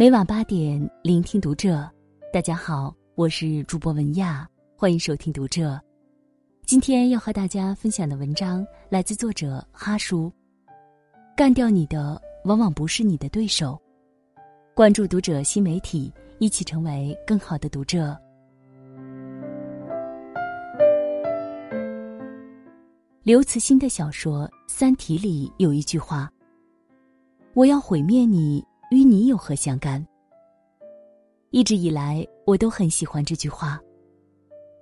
每晚八点，聆听读者。大家好，我是主播文亚，欢迎收听读者。今天要和大家分享的文章来自作者哈叔。干掉你的，往往不是你的对手。关注读者新媒体，一起成为更好的读者。刘慈欣的小说《三体》里有一句话：“我要毁灭你。”与你有何相干？一直以来，我都很喜欢这句话。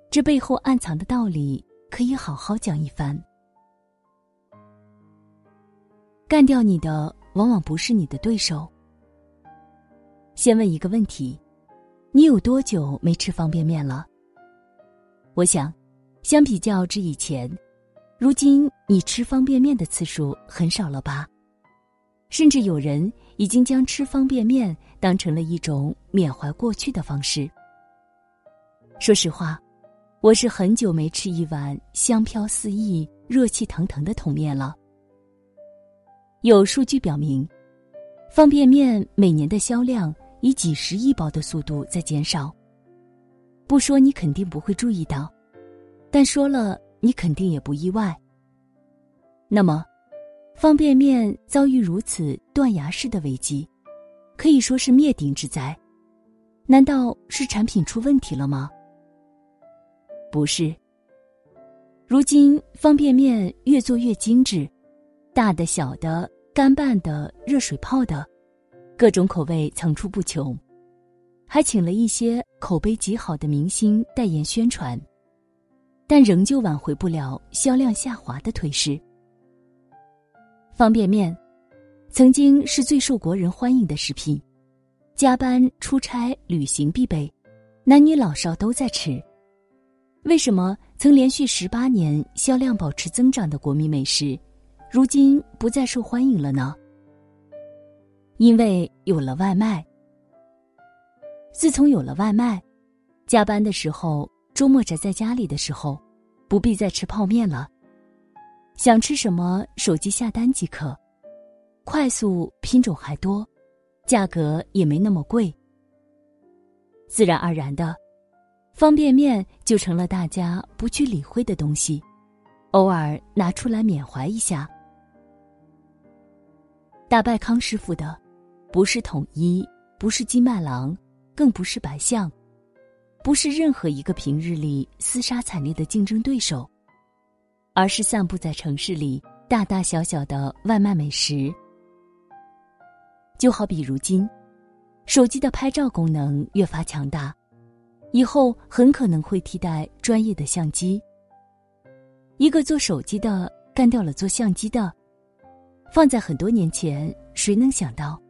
这背后暗藏的道理，可以好好讲一番。干掉你的，往往不是你的对手。先问一个问题：你有多久没吃方便面了？我想，相比较之以前，如今你吃方便面的次数很少了吧？甚至有人。已经将吃方便面当成了一种缅怀过去的方式。说实话，我是很久没吃一碗香飘四溢、热气腾腾的桶面了。有数据表明，方便面每年的销量以几十亿包的速度在减少。不说你肯定不会注意到，但说了你肯定也不意外。那么。方便面遭遇如此断崖式的危机，可以说是灭顶之灾。难道是产品出问题了吗？不是。如今方便面越做越精致，大的、小的、干拌的、热水泡的，各种口味层出不穷，还请了一些口碑极好的明星代言宣传，但仍旧挽回不了销量下滑的颓势。方便面，曾经是最受国人欢迎的食品，加班、出差、旅行必备，男女老少都在吃。为什么曾连续十八年销量保持增长的国民美食，如今不再受欢迎了呢？因为有了外卖。自从有了外卖，加班的时候、周末宅在家里的时候，不必再吃泡面了。想吃什么，手机下单即可，快速，品种还多，价格也没那么贵。自然而然的，方便面就成了大家不去理会的东西，偶尔拿出来缅怀一下。打败康师傅的，不是统一，不是金麦郎，更不是白象，不是任何一个平日里厮杀惨烈的竞争对手。而是散布在城市里大大小小的外卖美食，就好比如今，手机的拍照功能越发强大，以后很可能会替代专业的相机。一个做手机的干掉了做相机的，放在很多年前，谁能想到？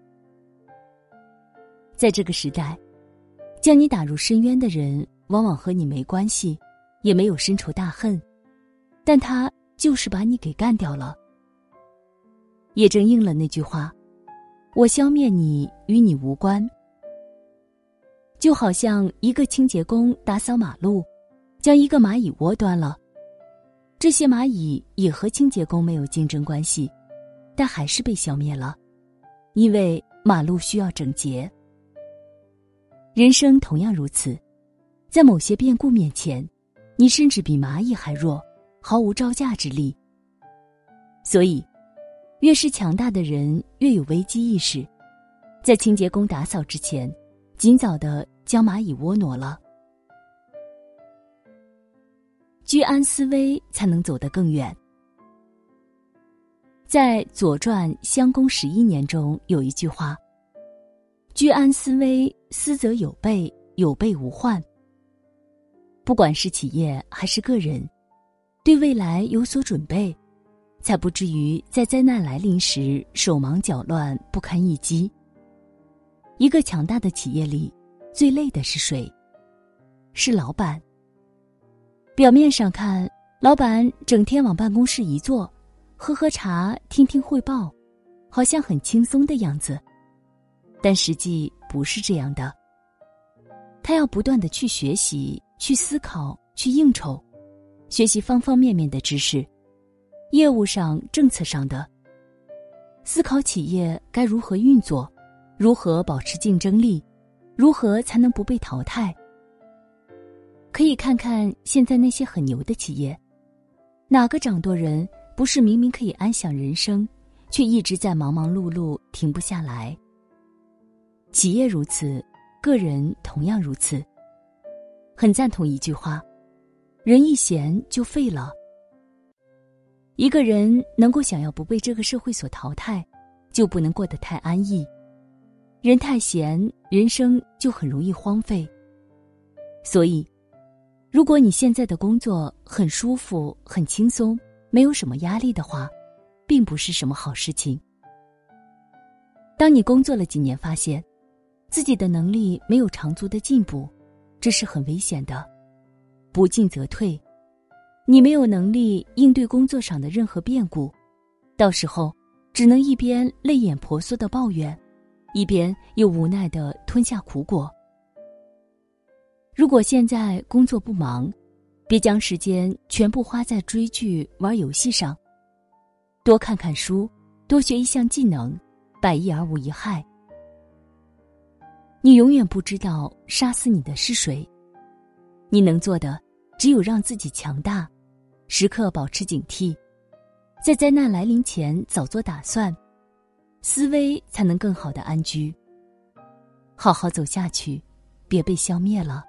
在这个时代，将你打入深渊的人，往往和你没关系，也没有深仇大恨。但他就是把你给干掉了，也正应了那句话：“我消灭你与你无关。”就好像一个清洁工打扫马路，将一个蚂蚁窝端了，这些蚂蚁也和清洁工没有竞争关系，但还是被消灭了，因为马路需要整洁。人生同样如此，在某些变故面前，你甚至比蚂蚁还弱。毫无招架之力。所以，越是强大的人，越有危机意识，在清洁工打扫之前，尽早的将蚂蚁窝挪了。居安思危，才能走得更远。在《左传》襄公十一年中有一句话：“居安思危，思则有备，有备无患。”不管是企业还是个人。对未来有所准备，才不至于在灾难来临时手忙脚乱、不堪一击。一个强大的企业里，最累的是谁？是老板。表面上看，老板整天往办公室一坐，喝喝茶、听听汇报，好像很轻松的样子，但实际不是这样的。他要不断的去学习、去思考、去应酬。学习方方面面的知识，业务上、政策上的，思考企业该如何运作，如何保持竞争力？如何才能不被淘汰？可以看看现在那些很牛的企业，哪个掌舵人不是明明可以安享人生，却一直在忙忙碌碌停不下来？企业如此，个人同样如此。很赞同一句话：人一闲就废了。一个人能够想要不被这个社会所淘汰，就不能过得太安逸。人太闲，人生就很容易荒废。所以，如果你现在的工作很舒服、很轻松，没有什么压力的话，并不是什么好事情。当你工作了几年，发现自己的能力没有长足的进步，这是很危险的。不进则退。你没有能力应对工作上的任何变故，到时候只能一边泪眼婆娑的抱怨，一边又无奈的吞下苦果。如果现在工作不忙，别将时间全部花在追剧、玩游戏上，多看看书，多学一项技能，百益而无一害。你永远不知道杀死你的是谁，你能做的只有让自己强大。时刻保持警惕，在灾难来临前早做打算，思维才能更好的安居。好好走下去，别被消灭了。